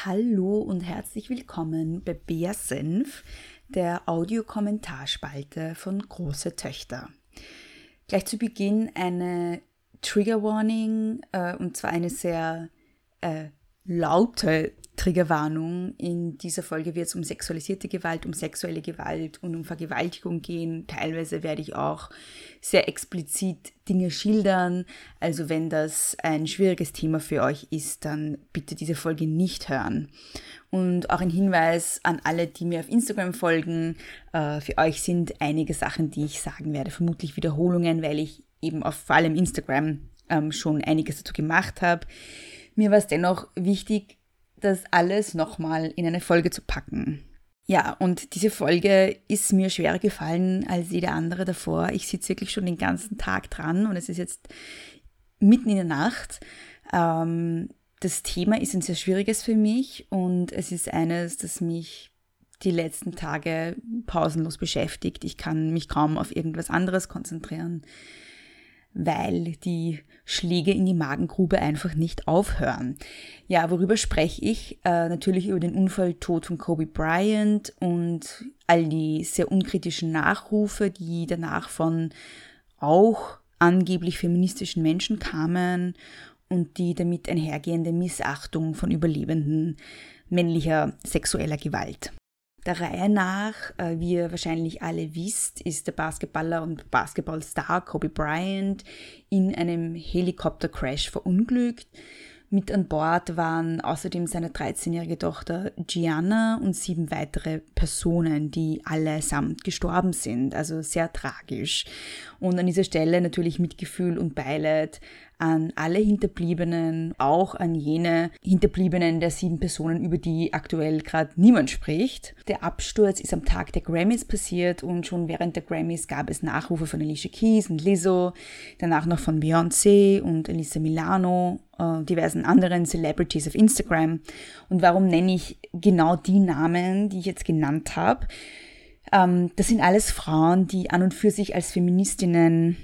Hallo und herzlich willkommen bei Bea Senf, der Audiokommentarspalte von Große Töchter. Gleich zu Beginn eine Trigger Warning äh, und zwar eine sehr äh, laute Triggerwarnung. In dieser Folge wird es um sexualisierte Gewalt, um sexuelle Gewalt und um Vergewaltigung gehen. Teilweise werde ich auch sehr explizit Dinge schildern. Also wenn das ein schwieriges Thema für euch ist, dann bitte diese Folge nicht hören. Und auch ein Hinweis an alle, die mir auf Instagram folgen. Äh, für euch sind einige Sachen, die ich sagen werde, vermutlich Wiederholungen, weil ich eben auf vor allem Instagram ähm, schon einiges dazu gemacht habe. Mir war es dennoch wichtig, das alles nochmal in eine Folge zu packen. Ja, und diese Folge ist mir schwerer gefallen als jede andere davor. Ich sitze wirklich schon den ganzen Tag dran und es ist jetzt mitten in der Nacht. Ähm, das Thema ist ein sehr schwieriges für mich und es ist eines, das mich die letzten Tage pausenlos beschäftigt. Ich kann mich kaum auf irgendwas anderes konzentrieren weil die Schläge in die Magengrube einfach nicht aufhören. Ja, worüber spreche ich? Äh, natürlich über den Unfalltod von Kobe Bryant und all die sehr unkritischen Nachrufe, die danach von auch angeblich feministischen Menschen kamen und die damit einhergehende Missachtung von Überlebenden männlicher sexueller Gewalt. Der Reihe nach, äh, wie ihr wahrscheinlich alle wisst, ist der Basketballer und Basketballstar Kobe Bryant in einem Helikoptercrash verunglückt. Mit an Bord waren außerdem seine 13-jährige Tochter Gianna und sieben weitere Personen, die allesamt gestorben sind. Also sehr tragisch. Und an dieser Stelle natürlich Mitgefühl und Beileid an alle Hinterbliebenen, auch an jene Hinterbliebenen der sieben Personen, über die aktuell gerade niemand spricht. Der Absturz ist am Tag der Grammys passiert und schon während der Grammys gab es Nachrufe von Alicia Keys und Lizzo, danach noch von Beyoncé und Elisa Milano, äh, diversen anderen Celebrities auf Instagram. Und warum nenne ich genau die Namen, die ich jetzt genannt habe? Ähm, das sind alles Frauen, die an und für sich als Feministinnen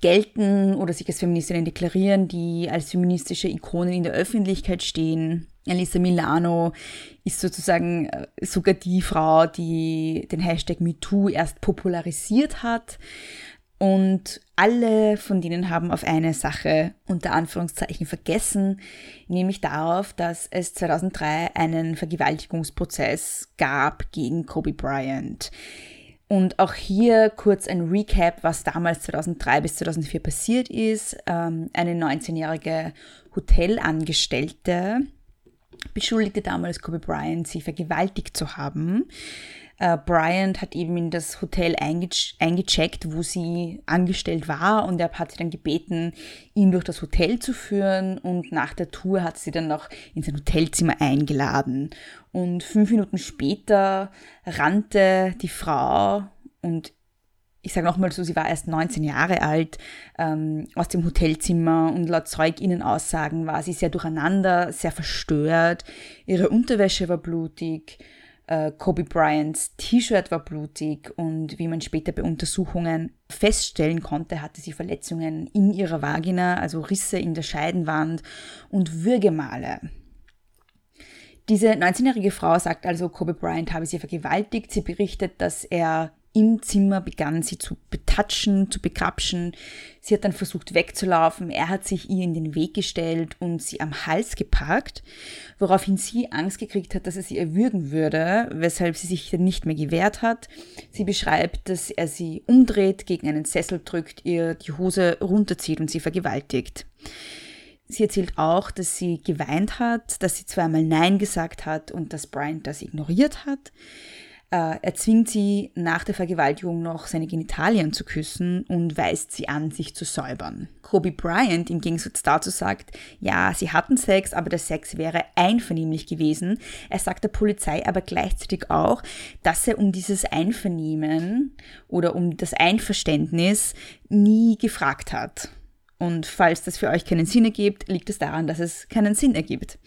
gelten oder sich als Feministinnen deklarieren, die als feministische Ikonen in der Öffentlichkeit stehen. Elisa Milano ist sozusagen äh, sogar die Frau, die den Hashtag MeToo erst popularisiert hat. Und alle von denen haben auf eine Sache unter Anführungszeichen vergessen, nämlich darauf, dass es 2003 einen Vergewaltigungsprozess gab gegen Kobe Bryant. Und auch hier kurz ein Recap, was damals 2003 bis 2004 passiert ist. Ähm, eine 19-jährige Hotelangestellte beschuldigte damals Kobe Bryant, sie vergewaltigt zu haben. Äh, Bryant hat eben in das Hotel einge eingecheckt, wo sie angestellt war und er hat sie dann gebeten, ihn durch das Hotel zu führen und nach der Tour hat sie dann noch in sein Hotelzimmer eingeladen. Und fünf Minuten später rannte die Frau und ich sage nochmal so, sie war erst 19 Jahre alt, ähm, aus dem Hotelzimmer und laut Zeuginnen-Aussagen war sie sehr durcheinander, sehr verstört. Ihre Unterwäsche war blutig, äh, Kobe Bryants T-Shirt war blutig und wie man später bei Untersuchungen feststellen konnte, hatte sie Verletzungen in ihrer Vagina, also Risse in der Scheidenwand und Würgemale. Diese 19-jährige Frau sagt also, Kobe Bryant habe sie vergewaltigt. Sie berichtet, dass er im Zimmer begann, sie zu betatschen, zu bekrapschen. Sie hat dann versucht wegzulaufen. Er hat sich ihr in den Weg gestellt und sie am Hals gepackt, woraufhin sie Angst gekriegt hat, dass er sie erwürgen würde, weshalb sie sich dann nicht mehr gewehrt hat. Sie beschreibt, dass er sie umdreht, gegen einen Sessel drückt, ihr die Hose runterzieht und sie vergewaltigt. Sie erzählt auch, dass sie geweint hat, dass sie zweimal Nein gesagt hat und dass Brian das ignoriert hat. Äh, er zwingt sie nach der Vergewaltigung noch seine Genitalien zu küssen und weist sie an, sich zu säubern. Kobe Bryant im Gegensatz dazu sagt, ja, sie hatten Sex, aber der Sex wäre einvernehmlich gewesen. Er sagt der Polizei aber gleichzeitig auch, dass er um dieses Einvernehmen oder um das Einverständnis nie gefragt hat. Und falls das für euch keinen Sinn ergibt, liegt es daran, dass es keinen Sinn ergibt.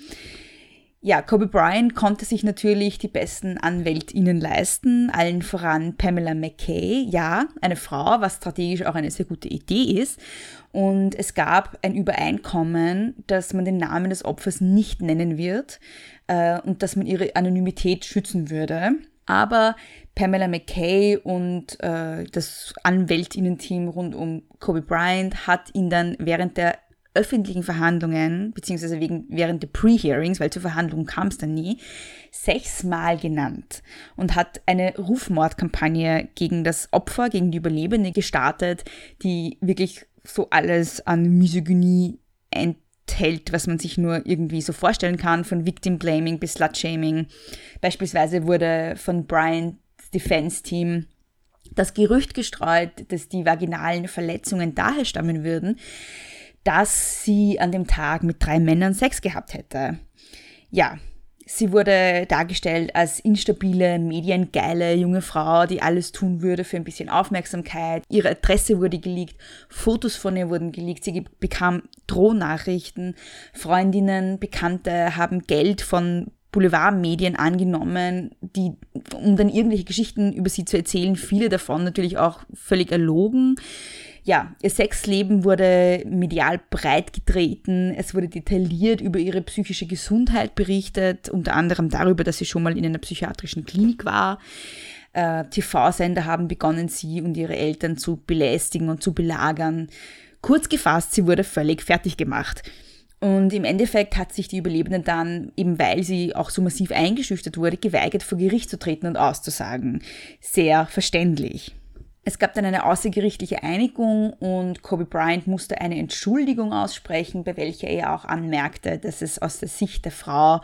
Ja, Kobe Bryant konnte sich natürlich die besten AnwältInnen leisten, allen voran Pamela McKay. Ja, eine Frau, was strategisch auch eine sehr gute Idee ist. Und es gab ein Übereinkommen, dass man den Namen des Opfers nicht nennen wird äh, und dass man ihre Anonymität schützen würde. Aber Pamela McKay und äh, das Anwältinnen-Team rund um Kobe Bryant hat ihn dann während der öffentlichen Verhandlungen, beziehungsweise wegen, während der Pre-Hearings, weil zur Verhandlung kam es dann nie, sechsmal genannt und hat eine Rufmordkampagne gegen das Opfer, gegen die Überlebende gestartet, die wirklich so alles an Misogynie enthält, was man sich nur irgendwie so vorstellen kann, von Victim Blaming bis Slut-Shaming. Beispielsweise wurde von Brian Defense Team das Gerücht gestreut, dass die vaginalen Verletzungen daher stammen würden, dass sie an dem Tag mit drei Männern Sex gehabt hätte. Ja, sie wurde dargestellt als instabile, mediengeile junge Frau, die alles tun würde für ein bisschen Aufmerksamkeit. Ihre Adresse wurde geleakt, Fotos von ihr wurden geleakt, sie bekam Drohnachrichten, Freundinnen, Bekannte haben Geld von Boulevardmedien angenommen, die, um dann irgendwelche Geschichten über sie zu erzählen, viele davon natürlich auch völlig erlogen ja, ihr Sexleben wurde medial breit getreten. Es wurde detailliert über ihre psychische Gesundheit berichtet, unter anderem darüber, dass sie schon mal in einer psychiatrischen Klinik war. Äh, TV-Sender haben begonnen, sie und ihre Eltern zu belästigen und zu belagern. Kurz gefasst, sie wurde völlig fertig gemacht. Und im Endeffekt hat sich die Überlebende dann, eben weil sie auch so massiv eingeschüchtert wurde, geweigert, vor Gericht zu treten und auszusagen. Sehr verständlich. Es gab dann eine außergerichtliche Einigung und Kobe Bryant musste eine Entschuldigung aussprechen, bei welcher er auch anmerkte, dass es aus der Sicht der Frau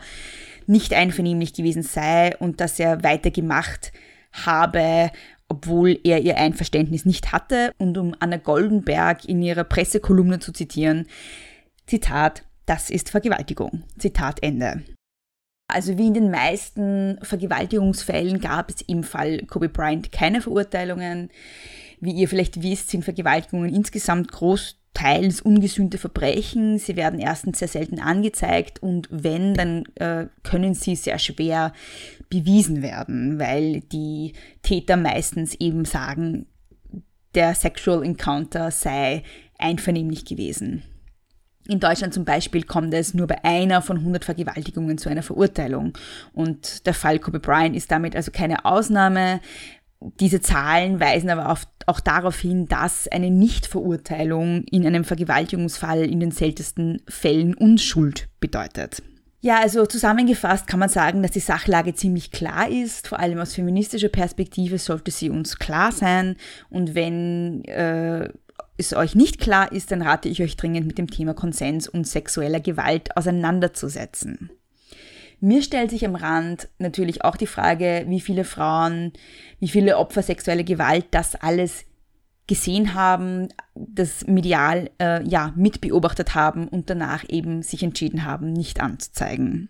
nicht einvernehmlich gewesen sei und dass er weitergemacht habe, obwohl er ihr Einverständnis nicht hatte. Und um Anna Goldenberg in ihrer Pressekolumne zu zitieren, Zitat, das ist Vergewaltigung. Zitat Ende. Also wie in den meisten Vergewaltigungsfällen gab es im Fall Kobe Bryant keine Verurteilungen. Wie ihr vielleicht wisst, sind Vergewaltigungen insgesamt großteils ungesühnte Verbrechen. Sie werden erstens sehr selten angezeigt und wenn, dann äh, können sie sehr schwer bewiesen werden, weil die Täter meistens eben sagen, der Sexual Encounter sei einvernehmlich gewesen. In Deutschland zum Beispiel kommt es nur bei einer von 100 Vergewaltigungen zu einer Verurteilung. Und der Fall Kobe Bryant ist damit also keine Ausnahme. Diese Zahlen weisen aber auch darauf hin, dass eine Nichtverurteilung in einem Vergewaltigungsfall in den seltensten Fällen Unschuld bedeutet. Ja, also zusammengefasst kann man sagen, dass die Sachlage ziemlich klar ist. Vor allem aus feministischer Perspektive sollte sie uns klar sein. Und wenn äh, es euch nicht klar ist, dann rate ich euch dringend mit dem Thema Konsens und sexueller Gewalt auseinanderzusetzen. Mir stellt sich am Rand natürlich auch die Frage, wie viele Frauen, wie viele Opfer sexueller Gewalt das alles gesehen haben, das medial äh, ja mitbeobachtet haben und danach eben sich entschieden haben, nicht anzuzeigen.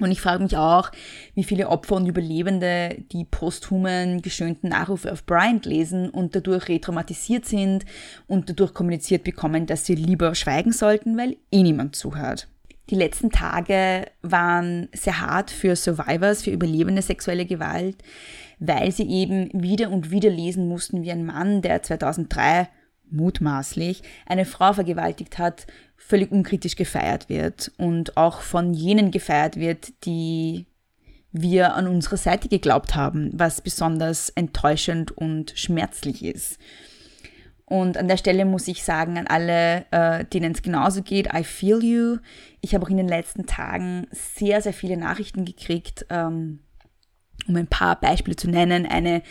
Und ich frage mich auch, wie viele Opfer und Überlebende die posthumen geschönten Nachrufe auf Bryant lesen und dadurch retraumatisiert sind und dadurch kommuniziert bekommen, dass sie lieber schweigen sollten, weil eh niemand zuhört. Die letzten Tage waren sehr hart für Survivors, für Überlebende sexuelle Gewalt, weil sie eben wieder und wieder lesen mussten, wie ein Mann, der 2003 mutmaßlich eine Frau vergewaltigt hat, völlig unkritisch gefeiert wird und auch von jenen gefeiert wird, die wir an unserer Seite geglaubt haben, was besonders enttäuschend und schmerzlich ist. Und an der Stelle muss ich sagen, an alle, äh, denen es genauso geht, I feel you. Ich habe auch in den letzten Tagen sehr, sehr viele Nachrichten gekriegt, ähm, um ein paar Beispiele zu nennen. Eine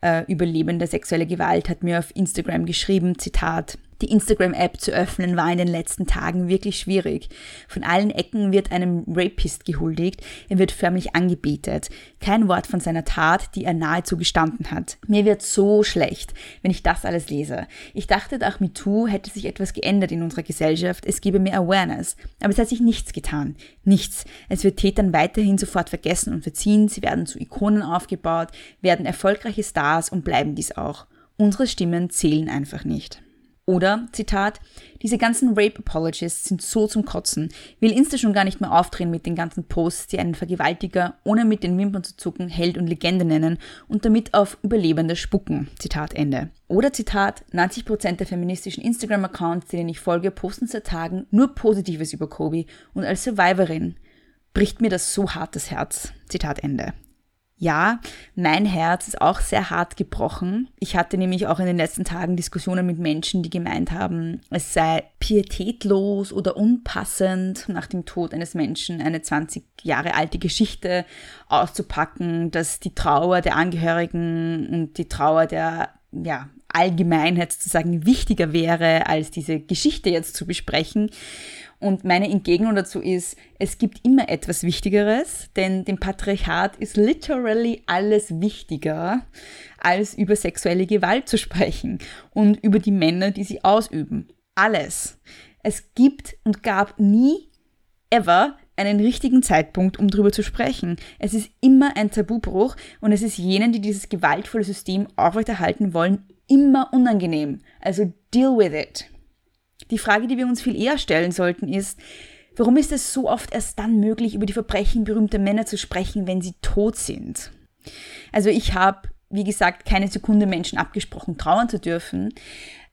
äh, Überlebende sexuelle Gewalt hat mir auf Instagram geschrieben, Zitat, Die Instagram-App zu öffnen war in den letzten Tagen wirklich schwierig. Von allen Ecken wird einem Rapist gehuldigt, er wird förmlich angebetet. Kein Wort von seiner Tat, die er nahezu gestanden hat. Mir wird so schlecht, wenn ich das alles lese. Ich dachte, nach MeToo hätte sich etwas geändert in unserer Gesellschaft, es gebe mehr Awareness. Aber es hat sich nichts getan. Nichts. Es wird Tätern weiterhin sofort vergessen und verziehen, sie werden zu Ikonen aufgebaut, werden erfolgreiche Stars und bleiben dies auch. Unsere Stimmen zählen einfach nicht. Oder, Zitat, diese ganzen Rape-Apologists sind so zum Kotzen. Will Insta schon gar nicht mehr aufdrehen mit den ganzen Posts, die einen Vergewaltiger, ohne mit den Wimpern zu zucken, Held und Legende nennen und damit auf Überlebende spucken. Zitat Ende. Oder Zitat, 90% der feministischen Instagram-Accounts, denen ich folge, posten seit Tagen nur Positives über Kobe und als Survivorin bricht mir das so hart das Herz. Zitat Ende. Ja, mein Herz ist auch sehr hart gebrochen. Ich hatte nämlich auch in den letzten Tagen Diskussionen mit Menschen, die gemeint haben, es sei pietätlos oder unpassend, nach dem Tod eines Menschen eine 20 Jahre alte Geschichte auszupacken, dass die Trauer der Angehörigen und die Trauer der ja, Allgemeinheit sozusagen wichtiger wäre, als diese Geschichte jetzt zu besprechen. Und meine Entgegnung dazu ist, es gibt immer etwas Wichtigeres, denn dem Patriarchat ist literally alles wichtiger, als über sexuelle Gewalt zu sprechen und über die Männer, die sie ausüben. Alles. Es gibt und gab nie, ever, einen richtigen Zeitpunkt, um darüber zu sprechen. Es ist immer ein Tabubruch und es ist jenen, die dieses gewaltvolle System aufrechterhalten wollen, immer unangenehm. Also deal with it. Die Frage, die wir uns viel eher stellen sollten, ist, warum ist es so oft erst dann möglich, über die Verbrechen berühmter Männer zu sprechen, wenn sie tot sind? Also ich habe, wie gesagt, keine Sekunde Menschen abgesprochen, trauern zu dürfen.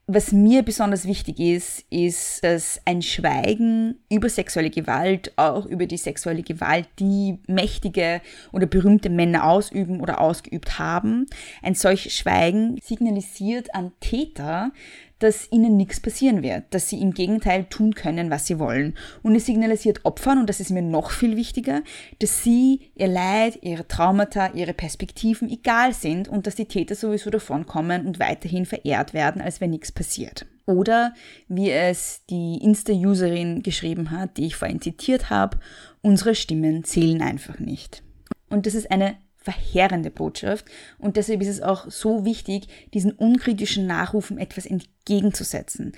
Was mir besonders wichtig ist, ist, dass ein Schweigen über sexuelle Gewalt, auch über die sexuelle Gewalt, die mächtige oder berühmte Männer ausüben oder ausgeübt haben, ein solches Schweigen signalisiert an Täter, dass ihnen nichts passieren wird, dass sie im Gegenteil tun können, was sie wollen. Und es signalisiert Opfern, und das ist mir noch viel wichtiger, dass sie, ihr Leid, ihre Traumata, ihre Perspektiven egal sind und dass die Täter sowieso davonkommen und weiterhin verehrt werden, als wenn nichts passiert. Oder wie es die Insta-Userin geschrieben hat, die ich vorhin zitiert habe, unsere Stimmen zählen einfach nicht. Und das ist eine verheerende Botschaft und deshalb ist es auch so wichtig, diesen unkritischen Nachrufen etwas entgegenzusetzen.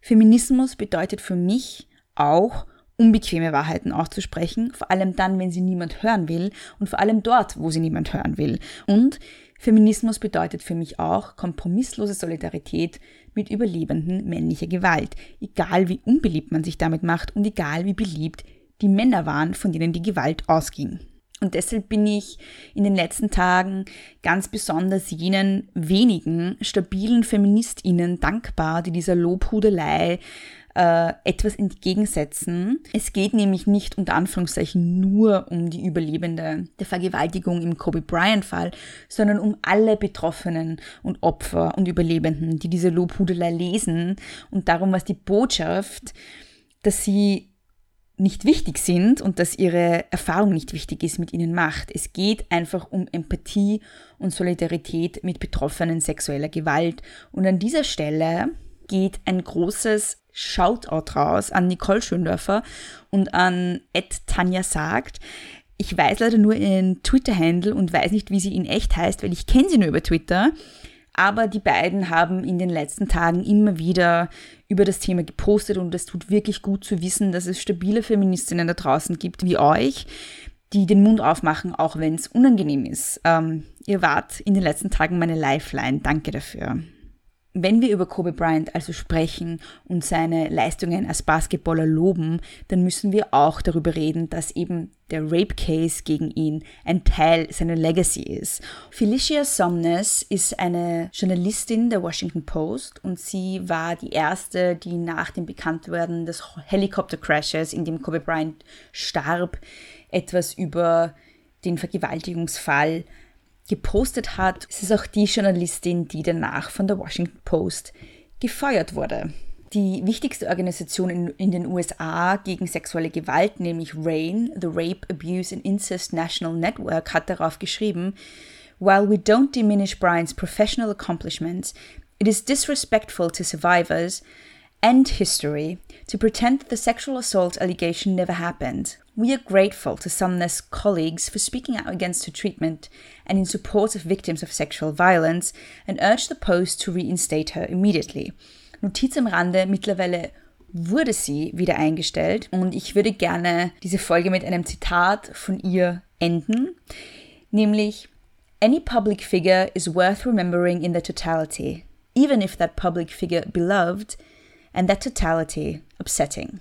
Feminismus bedeutet für mich auch, unbequeme Wahrheiten auszusprechen, vor allem dann, wenn sie niemand hören will und vor allem dort, wo sie niemand hören will. Und Feminismus bedeutet für mich auch kompromisslose Solidarität mit Überlebenden männlicher Gewalt, egal wie unbeliebt man sich damit macht und egal wie beliebt die Männer waren, von denen die Gewalt ausging. Und deshalb bin ich in den letzten Tagen ganz besonders jenen wenigen stabilen Feministinnen dankbar, die dieser Lobhudelei äh, etwas entgegensetzen. Es geht nämlich nicht unter Anführungszeichen nur um die Überlebende der Vergewaltigung im Kobe Bryant-Fall, sondern um alle Betroffenen und Opfer und Überlebenden, die diese Lobhudelei lesen und darum, was die Botschaft, dass sie nicht wichtig sind und dass ihre Erfahrung nicht wichtig ist, mit ihnen macht. Es geht einfach um Empathie und Solidarität mit Betroffenen sexueller Gewalt. Und an dieser Stelle geht ein großes Shoutout raus an Nicole Schöndörfer und an Ed Tanja sagt. Ich weiß leider nur ihren Twitter-Handle und weiß nicht, wie sie in echt heißt, weil ich kenne sie nur über Twitter. Aber die beiden haben in den letzten Tagen immer wieder über das Thema gepostet und es tut wirklich gut zu wissen, dass es stabile Feministinnen da draußen gibt wie euch, die den Mund aufmachen, auch wenn es unangenehm ist. Ähm, ihr wart in den letzten Tagen meine Lifeline. Danke dafür. Wenn wir über Kobe Bryant also sprechen und seine Leistungen als Basketballer loben, dann müssen wir auch darüber reden, dass eben der Rape Case gegen ihn ein Teil seiner Legacy ist. Felicia Somnes ist eine Journalistin der Washington Post und sie war die erste, die nach dem Bekanntwerden des Helikoptercrashes, in dem Kobe Bryant starb, etwas über den Vergewaltigungsfall gepostet hat. Es ist auch die Journalistin, die danach von der Washington Post gefeuert wurde. Die wichtigste Organisation in, in, den USA gegen sexuelle Gewalt, nämlich RAIN, the Rape, Abuse and Incest National Network, hat darauf geschrieben, While we don't diminish Brian's professional accomplishments, it is disrespectful to survivors end history to pretend that the sexual assault allegation never happened. We are grateful to Sumner's colleagues for speaking out against her treatment and in support of victims of sexual violence and urge the Post to reinstate her immediately. Notiz am Rande, mittlerweile wurde sie wieder eingestellt und ich würde gerne diese Folge mit einem Zitat von ihr enden, nämlich Any public figure is worth remembering in their totality, even if that public figure beloved and that totality upsetting.